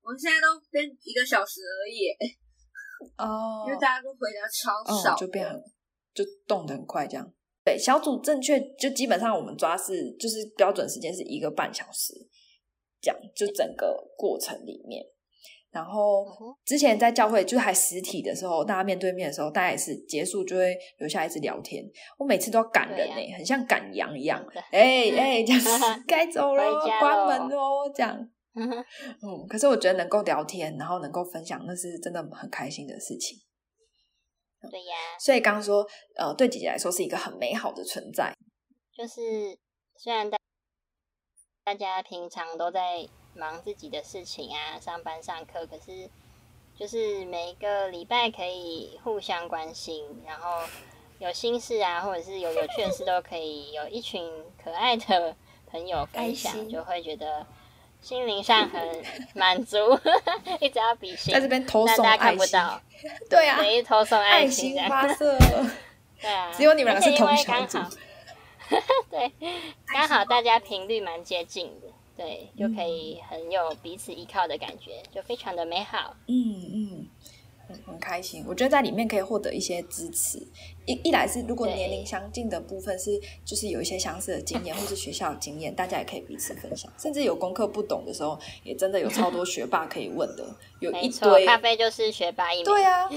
我们现在都变一个小时而已，哦因为大家都回家超少、哦，就变很就动得很快这样。对，小组正确就基本上我们抓是就是标准时间是一个半小时，这样就整个过程里面。然后之前在教会就是还实体的时候，大家面对面的时候，大家也是结束就会留下一直聊天。我每次都要赶人呢、对很像赶羊一样。哎 [laughs] 哎、这样子 [laughs] 该走了关咯门哦，这样。[laughs] 嗯，可是我觉得能够聊天，然后能够分享，那是真的很开心的事情。对呀，所以刚刚说，呃，对姐姐来说是一个很美好的存在。就是虽然大大家平常都在忙自己的事情啊，上班上课，可是就是每一个礼拜可以互相关心，然后有心事啊，或者是有有趣的事，都可以有一群可爱的朋友分享，就会觉得心灵上很满足，[laughs] 一直要比心，在这边偷送但大家看不到，对啊，每，一偷送爱心发射，[laughs] 对啊，只有你们两个是同小组 [laughs] 对，刚好大家频率蛮接近的，对，就可以很有彼此依靠的感觉，就非常的美好。嗯嗯，很很开心。我觉得在里面可以获得一些支持。一一来是如果年龄相近的部分是就是有一些相似的经验，或是学校的经验，大家也可以彼此分享。甚至有功课不懂的时候，也真的有超多学霸可以问的，有一，堆。咖啡就是学霸一枚。对啊，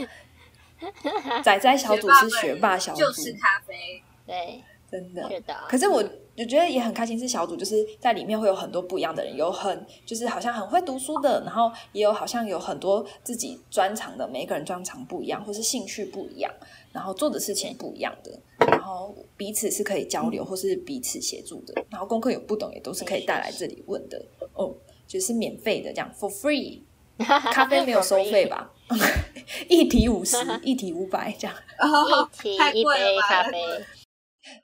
仔仔小组是学霸小组，[laughs] 就是咖啡，对，真的。是的。可是我我觉得也很开心，是小组就是在里面会有很多不一样的人，有很就是好像很会读书的，然后也有好像有很多自己专长的，每一个人专长不一样，或是兴趣不一样，然后做的事情不一样的，然后彼此是可以交流或是彼此协助的，然后功课有不懂也都是可以带来这里问的哦，就是免费的这样 for free，[laughs] 咖啡没有收费吧？[laughs] 一提五十，一提五百这样。哦一题太一杯 [laughs] 咖啡。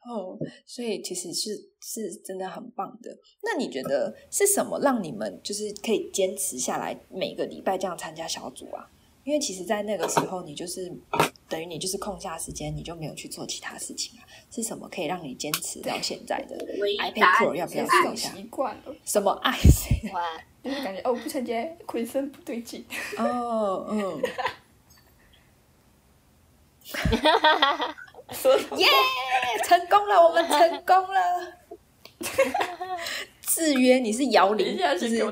哦，所以其实是是真的很棒的。那你觉得是什么让你们就是可以坚持下来，每个礼拜这样参加小组啊？因为其实，在那个时候，你就是等于你就是空下时间，你就没有去做其他事情啊。是什么可以让你坚持到现在的 iPad Pro 要不是要爱说一下？习惯了，什么爱 [laughs] 就是感觉哦，不参加浑身不对劲。哦，嗯，说什么耶，成功了，我们成功了。[laughs] 制约你是摇等铃就是。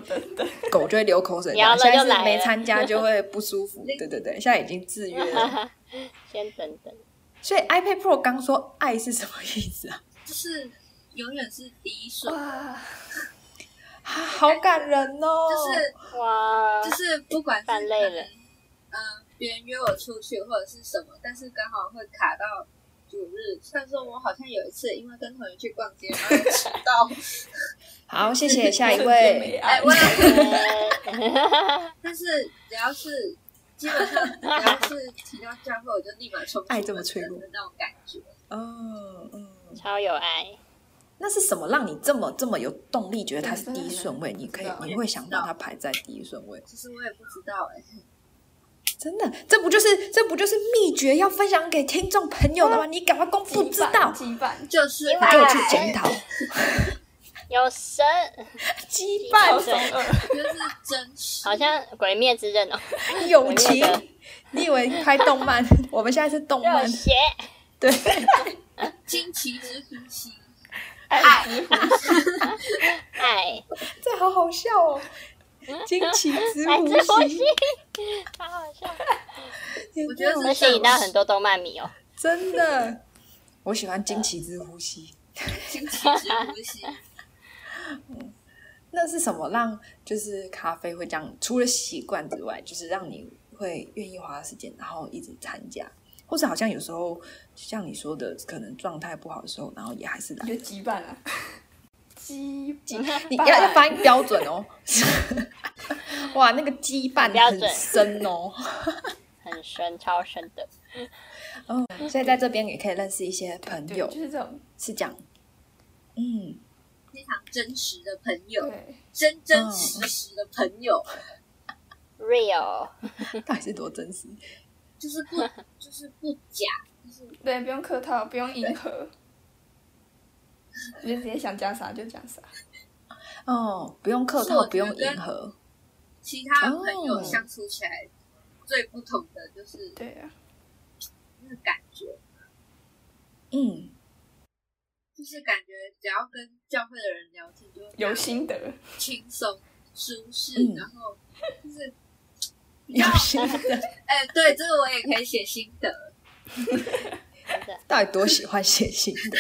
狗就会流口水。摇了现在是就来了没参加就会不舒服。对对对，现在已经制约了。[laughs] 先等等。所以 iPad Pro 刚说爱是什么意思啊？就是永远是第一顺，哇，啊，好感人哦！就是哇，就是不管是犯累了嗯、别人约我出去或者是什么，但是刚好会卡到主日。但是我好像有一次因为跟同学去逛街，然后又迟到，好，谢谢 [laughs] 下一位。哎，爱我有，呃 [laughs] 但是只要是基本上只要是提到教会，我就立马冲出爱这么脆弱的那种感觉。哦，嗯，超有爱。那是什么让你这么这么有动力，觉得他是第一顺位？你可以你会想把他排在第一顺位？其实我也不知道哎、真的，这不就是这不就是秘诀要分享给听众朋友的吗？你赶快公布知道，羁绊，就是因为给我去检讨，[laughs] 有神，羁超绊、就是真实，好像《鬼灭之刃》哦，友情。你以为拍动漫？[laughs] 我们现在是动漫。热，血，对。惊奇之呼吸，爱。之呼爱，[laughs] 这好好笑哦！[laughs] 惊奇之爱呼吸吸，，好 [laughs] 好笑。我觉得会吸引到很多动漫迷哦。真的，我喜欢惊奇之呼吸。惊奇之呼吸。嗯 [laughs] 那是什么让就是咖啡会这样？除了习惯之外，就是让你会愿意花时间，然后一直参加，或者好像有时候像你说的，可能状态不好的时候，然后也还是来。就羁绊了，羁你要要发音标准哦。[laughs] 哇，那个羁绊很深哦。[laughs] 很深，超深的。哦，所以在这边也可以认识一些朋，友，就是这种。是讲。嗯，非常真实的朋友，真真实实的朋友，Real，[laughs] 到底是多真实？就是不就是不假，就是对，不用客套，不用迎合，就直接想讲啥就讲啥。哦，不用客套，不用迎合。其他朋友哦相处起来最不同的就是对啊，那个感觉，嗯，就是感觉只要跟教会的人聊天，就会有心得，轻松舒适，嗯然后就是 [laughs] 有心得，[laughs] 哎、对，这个我也可以写心得，[laughs] 到底多喜欢写心的？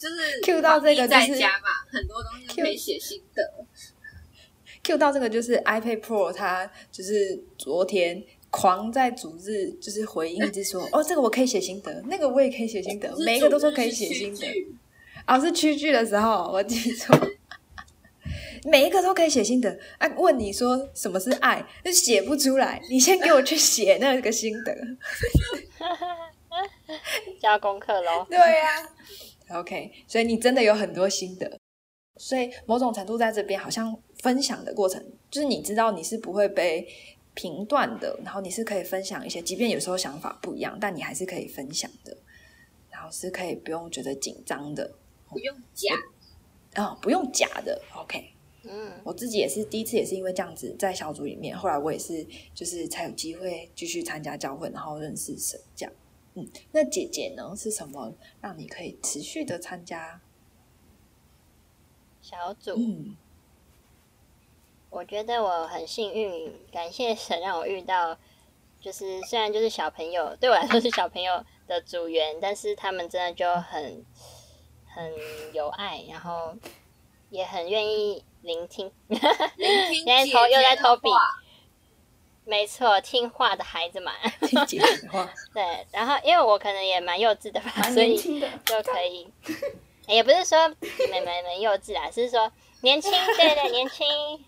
就是 Q 到这个防疫就是在家嘛，很多东西都可以写心得。Q 到这个就是 iPad Pro，它就是昨天狂在组织就是回应，一直说哦，这个我可以写心得，那个我也可以写心得，每一个都说可以写心得。剧哦，是区剧的时候，我记错。每一个都可以写心得。啊，问你说什么是爱，就写不出来。你先给我去写那个心得。[laughs] 加功课喽。[laughs] 对呀、OK，所以你真的有很多心得，所以某种程度在这边好像分享的过程，就是你知道你是不会被评断的，然后你是可以分享一些，即便有时候想法不一样，但你还是可以分享的，然后是可以不用觉得紧张的，不用假，啊、不用假的。OK，嗯，我自己也是第一次，也是因为这样子在小组里面，后来我也是就是才有机会继续参加教会，然后认识神这样。嗯，那姐姐呢是什么让你可以持续的参加？小组，嗯我觉得我很幸运，感谢神让我遇到，就是虽然就是小朋友，对我来说是小朋友的组员，但是他们真的就很很有爱，然后也很愿意聆听。[laughs] 聆听现在姐偷又在偷比话没错，听话的孩子嘛。听姐姐的话，[laughs] 对，然后因为我可能也蛮幼稚的吧，蛮所以就可以，也不是说没没没幼稚啦，是说年轻，对对，年轻，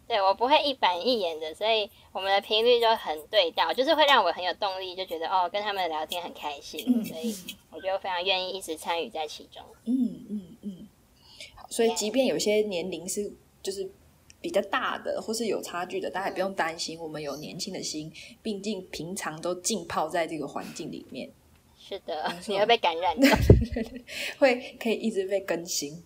对我不会一板一眼的，所以我们的频率就很对到，就是会让我很有动力，就觉得哦，跟他们聊天很开心，嗯所以我就非常愿意一直参与在其中。嗯嗯嗯，好，所以即便有些年龄是就是比较大的，或是有差距的，大家也不用担心，我们有年轻的心，毕竟平常都浸泡在这个环境里面，是的你会被感染的。[laughs] 会可以一直被更新。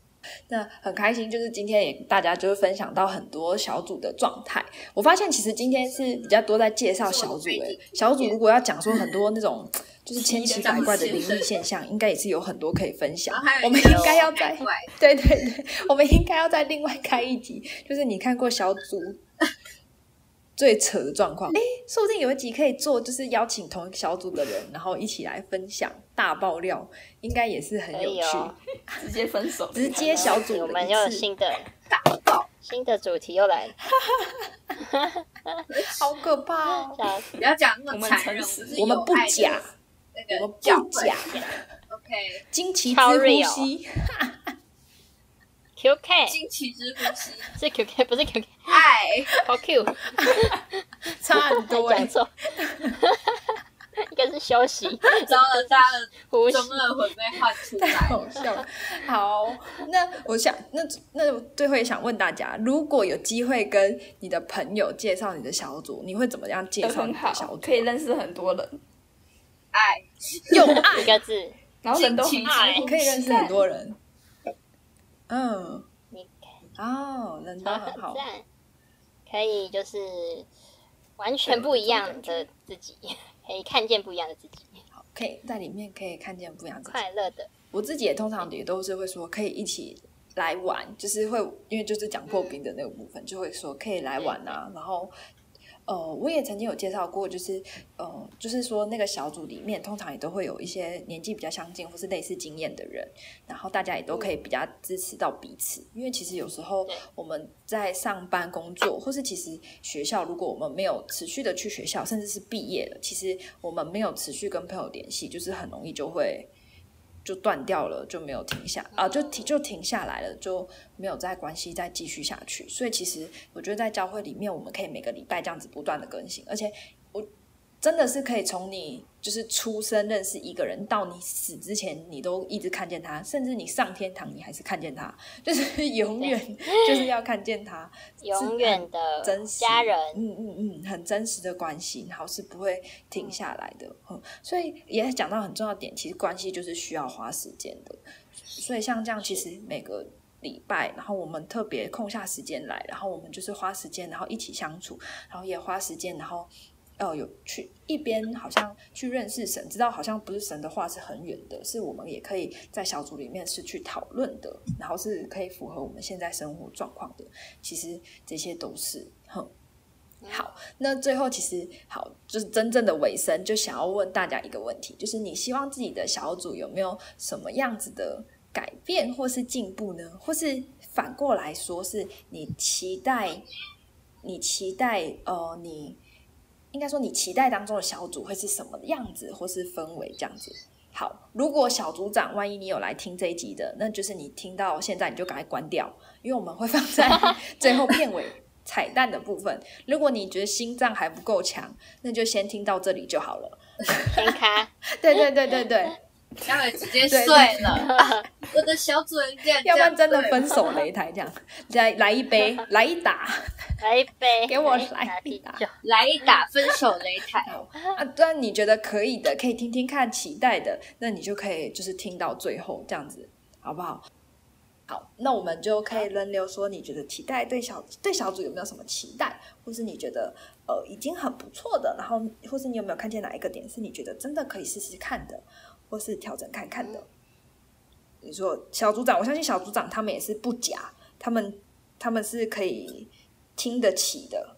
那很开心，就是今天也大家就是分享到很多小组的状态。我发现其实今天是比较多在介绍小组诶，小组如果要讲说很多那种就是千奇百怪的灵异现象，应该也是有很多可以分享我们应该要在对对对，我们应该要再另外开一集，就是你看过小组 [laughs] 最扯的状况，哎，说不定有一集可以做，就是邀请同一个小组的人，然后一起来分享大爆料，应该也是很有趣。直接分手，[laughs] 直接小组我们又有新的大爆，新的主题又来了，[laughs] 好可怕哦！不要讲那我们么残忍，我们不假，那个教会不假，OK，惊奇之呼吸，QK 惊奇之呼吸，[laughs] 是 QK 不是 QK，爱，好 Q，[laughs] 差很多哎讲。错，[laughs] 应该是休息。糟了，大家的呼吸中，二魂被唤出太来。好笑了。好，那我想，那那最后也想问大家，如果有机会跟你的朋友介绍你的小组，你会怎么样介绍你的小，组？可以认识很多人，爱，用爱。一个字，然后人都很爱。可以认识很多人。嗯，你哦，人都很好。可以就是完全不一样的自己，可以看见不一样的自己，可以在里面可以看见不一样的自己。快乐的，我自己也通常也都是会说可以一起来玩，就是会因为就是讲破冰的那个部分，就会说可以来玩啊。然后呃，我也曾经有介绍过，就是呃，就是说那个小组里面通常也都会有一些年纪比较相近或是类似经验的人，然后大家也都可以比较支持到彼此。因为其实有时候我们在上班工作，或是其实学校，如果我们没有持续的去学校，甚至是毕业了，其实我们没有持续跟朋友联系，就是很容易就会。就断掉了，就没有停下啊，就停就停下来了，就没有再关系再继续下去。所以其实我觉得在教会里面，我们可以每个礼拜这样子不断的更新，而且真的是可以从你就是出生认识一个人到你死之前，你都一直看见他，甚至你上天堂你还是看见他，[laughs] 就是永远 [laughs] 就是要看见他，永远的真实家人，嗯嗯嗯，很真实的关系，然后是不会停下来的。嗯，所以也讲到很重要的点，其实关系就是需要花时间的。所以像这样，其实每个礼拜，然后我们特别空下时间来，然后我们就是花时间，然后一起相处，然后也花时间，然后。呃，有去一边好像去认识神，知道好像不是神的话是很远的，是我们也可以在小组里面是去讨论的，然后是可以符合我们现在生活状况的。其实这些都是哼。好，那最后其实好，就是真正的尾声，就想要问大家一个问题，就是你希望自己的小组有没有什么样子的改变或是进步呢？或是反过来说，是你期待，你期待呃，你应该说你期待当中的小组会是什么样子，或是氛围这样子。好，如果小组长万一你有来听这一集的，那就是你听到现在你就赶快关掉，因为我们会放在 [laughs] 最后片尾彩蛋的部分。如果你觉得心脏还不够强，那就先听到这里就好了。先开，对对对对对，待会直接对睡了。啊我的小主人这样要不然真的分手擂台这样，来来一杯，来一打来一杯，[laughs] 给我来来一打，来一打分手擂台。[laughs] 啊！当然你觉得可以的，可以听听看，期待的，那你就可以就是听到最后这样子，好不好？好，那我们就可以轮流说，你觉得期待对小对小组有没有什么期待，或是你觉得呃已经很不错的，然后或是你有没有看见哪一个点是你觉得真的可以试试看的，或是调整看看的？你说小组长，我相信小组长他们也是不假，他们他们是可以听得起的，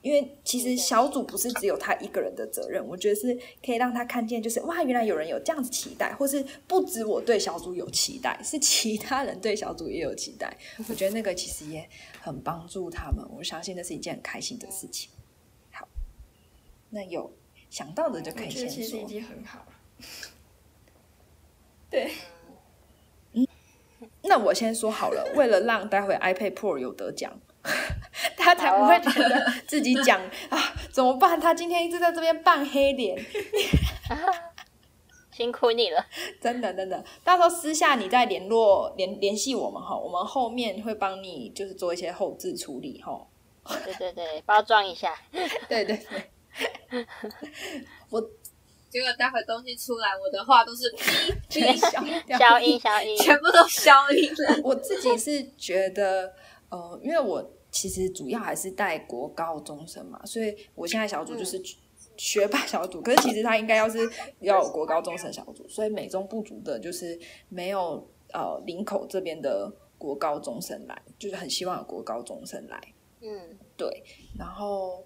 因为其实小组不是只有他一个人的责任，我觉得是可以让他看见，就是哇，原来有人有这样子期待，或是不止我对小组有期待，是其他人对小组也有期待。我觉得那个其实也很帮助他们，我相信那是一件很开心的事情。好，那有想到的就可以先说其实已说。经很好了。对，那 [laughs] 那我先说好了，为了让待会 iPad Pro 有得奖，[laughs] 他才不会觉得自己讲 [laughs] 啊怎么办？他今天一直在这边扮黑脸，辛苦你了。真的真的，到时候私下你再联络联联系我们哈，我们后面会帮你就是做一些后置处理哈。对对对，包装一下。对对对，我结果待会东西出来，我的话都是哔 [laughs] 哔消音消音，全部都消音了。[laughs] 我自己是觉得，呃，因为我其实主要还是带国高中生嘛，所以我现在小组就是学霸小组。可是其实他应该要是要有国高中生小组，所以美中不足的就是没有呃林口这边的国高中生来，就是很希望有国高中生来。嗯，对，然后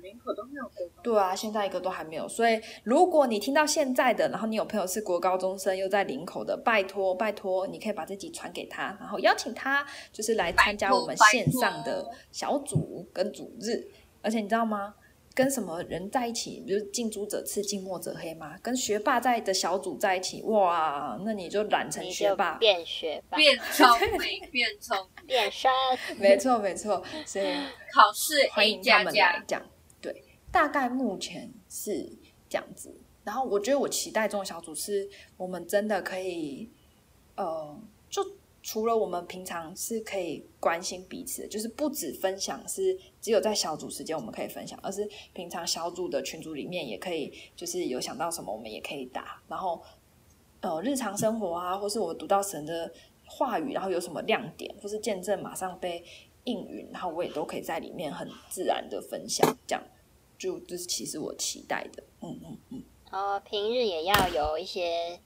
林口都没有国高，对啊，现在一个都还没有。所以如果你听到现在的，然后你有朋友是国高中生又在林口的，拜托拜托，你可以把这集传给他，然后邀请他就是来参加我们线上的小组跟组日。而且你知道吗？跟什么人在一起，比如近朱者赤，近墨者黑嘛。跟学霸在的小组在一起，哇，那你就染成学霸。变学霸，变聪明，变聪明，[laughs] 变身。没错没错，所以 [laughs] 考试欢 A 迎他加们来加，讲。对，大概目前是这样子。然后我觉得我期待这种小组是我们真的可以，呃，就除了我们平常是可以关心彼此，就是不止分享是只有在小组时间我们可以分享，而是平常小组的群组里面也可以，就是有想到什么我们也可以打。然后呃，日常生活啊，或是我读到神的话语，然后有什么亮点，或是见证马上被应允，然后我也都可以在里面很自然的分享，这样就这是其实我期待的，嗯嗯嗯，然后平日也要有一些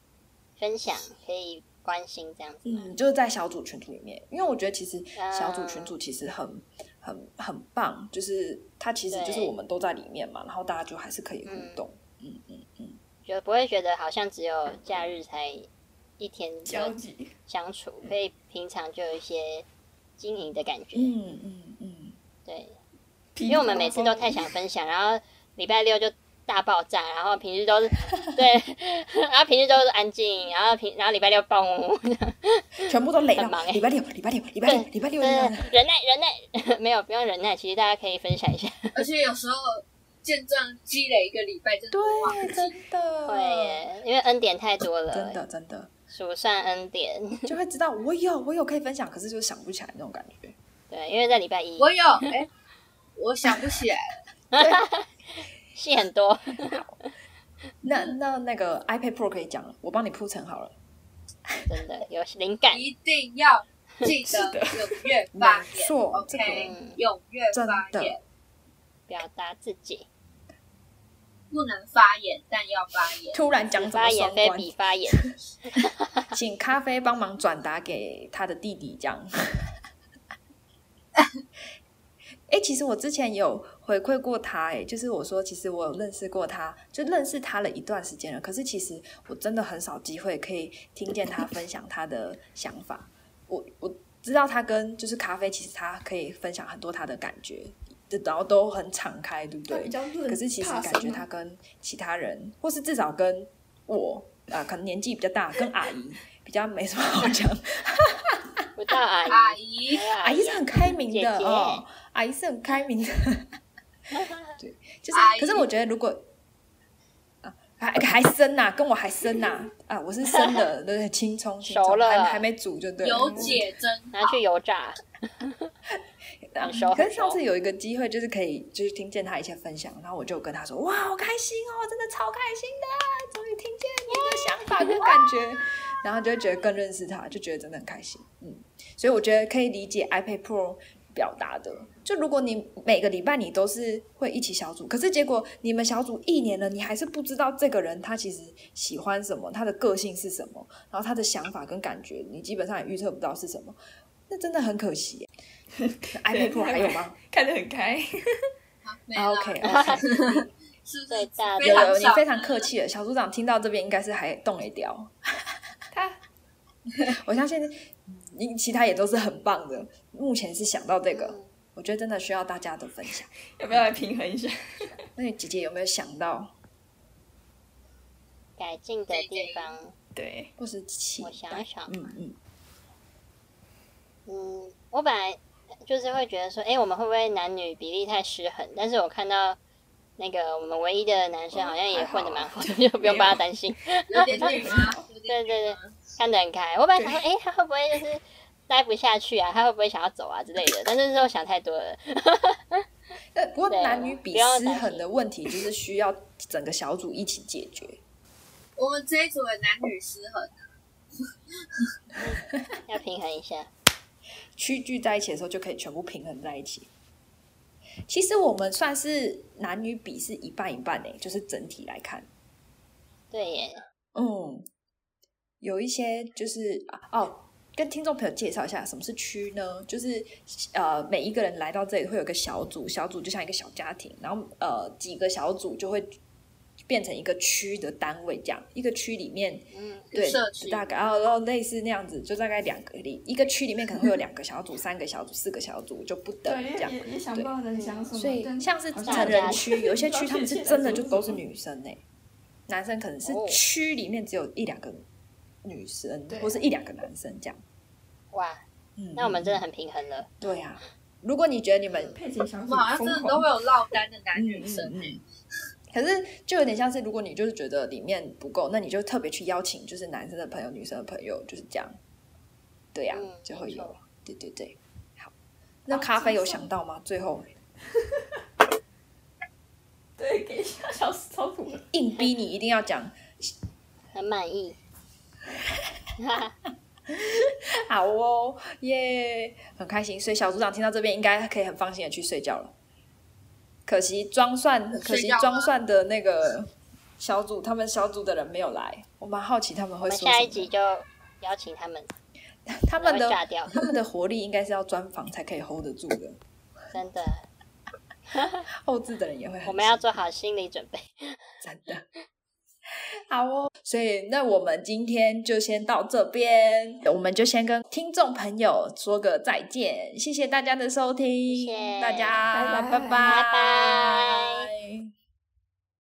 分享，可以关心这样子吗。嗯，就是在小组群组里面，因为我觉得其实啊小组群组其实很很很棒，就是它其实就是我们都在里面嘛，然后大家就还是可以互动，嗯嗯嗯，就不会觉得好像只有假日才一天交集，相处，可以平常就有一些经营的感觉。嗯嗯嗯，对，因为我们每次都太想分享，然后礼拜六就大爆炸，然后平时都是对，[laughs] 然后平时都是安静，然后平然后礼拜六爆幕，[laughs] 全部都累礼拜六，礼拜六，礼拜六，礼拜六，对，礼拜六忍耐忍耐，[laughs] 没有不用忍耐，其实大家可以分享一下，而且有时候见证积累一个礼拜，真的会忘对，真的会耶，因为恩典太多了，真的真的数算恩典，就会知道我有我有可以分享，可是就想不起来那种感觉。对，因为在礼拜一我有，哎，我想不起来了。戏很多，那那那个 iPad Pro 可以讲了，我帮你铺陈好了。真的有灵感，一定要记得 [laughs] 的。踊跃发没言错这个，OK，嗯踊跃发言，表达自己，不能发言，但要发言。突然讲什么发言非双关，比发言，请咖啡帮忙转达给他的弟弟，这样。[laughs] 哎、其实我之前有回馈过他、哎，就是我说，其实我有认识过他，就认识他了一段时间了。可是其实我真的很少机会可以听见他分享他的想法。我我知道他跟就是咖啡，其实他可以分享很多他的感觉，然后都很敞开，对不对比？较论可是其实感觉他跟其他人，或是至少跟我啊、可能年纪比较大，跟阿姨比较没什么好讲。[laughs] 不到阿姨，阿姨，阿姨是很开明姐姐的哦，阿姨是很开明的。[laughs] 对，就是可是我觉得如果啊还还生呐、跟我还生呐、啊，我是生的，对对，青葱，熟了还还没煮就对了。有姐真 [laughs] 拿去油炸，[laughs] 啊很熟可是上次有一个机会，就是可以就是听见他一些分享，然后我就跟他说：“哇，好开心哦，真的超开心的，终于听见你的想法跟感觉。”然后就会觉得更认识他，就觉得真的很开心。嗯，所以我觉得可以理解 iPad Pro 表达的。就如果你每个礼拜你都是会一起小组，可是结果你们小组一年了，你还是不知道这个人他其实喜欢什么，他的个性是什么，然后他的想法跟感觉，你基本上也预测不到是什么，那真的很可惜 [laughs] iPad Pro 还有吗？[laughs] 看得很开，啊，，OK [laughs] OK，是不是最大有有，你非常客气了。小组长听到这边应该是还动了一掉，他我相信你其他也都是很棒的。目前是想到这个，嗯我觉得真的需要大家的分享。[laughs] 要不要来平衡一下？[laughs] 那你姐姐有没有想到，改进的地方，对，或是期待？我想一想嗯嗯，嗯，我本来就是会觉得说，哎、我们会不会男女比例太失衡？但是我看到那个我们唯一的男生好像也混的蛮好的，就不用帮他担心。[laughs] 对对对，看得很开。我本来想说，哎、他会不会就是待不下去啊？他会不会想要走啊之类的？但是之后想太多了。呃，不过男女比失衡的问题就是需要整个小组一起解决。我们这一组的男女失衡，[laughs] 要平衡一下。区聚在一起的时候，就可以全部平衡在一起。其实我们算是男女比是一半一半诶，就是整体来看，对耶，嗯，有一些就是啊哦，跟听众朋友介绍一下什么是区呢？就是呃，每一个人来到这里会有个小组，小组就像一个小家庭，然后呃几个小组就会变成一个区的单位，这样一个区里面嗯，对社，区大概哦，然后类似那样子，就大概两个里一个区里面可能会有两个小组、三个小组、四个小组，就不等对，这样。也也也想不到能想什么。所以像是成人区，有一些 [laughs] 区他们是真的就都是女。[laughs] 女生呢、男生可能是哦区里面只有一两个女生，或是一两个男生这样。哇，嗯，那我们真的很平衡了。对啊。如果你觉得你们我们好像真的都会有落单的男女生可是就有点像是，如果你就是觉得里面不够，那你就特别去邀请，就是男生的朋友、女生的朋友，就是这样。对呀、嗯就会有。对对对，好。那咖啡有想到吗？最后 [laughs] 对，给小小时超。硬逼你一定要讲。很满意。[laughs] 好哦，耶，很开心。所以小组长听到这边，应该可以很放心的去睡觉了。可惜装蒜，可惜装蒜的那个小组，他们小组的人没有来，我蛮好奇他们会说什么。下一集就邀请他们，他们的他们的活力应该是要专访才可以 hold 得住的，真的，[laughs] 后置的人也会很我们要做好心理准备。真的。[laughs] 好哦，所以那我们今天就先到这边，我们就先跟听众朋友说个再见，谢谢大家的收听，谢谢大家拜拜。拜拜。拜。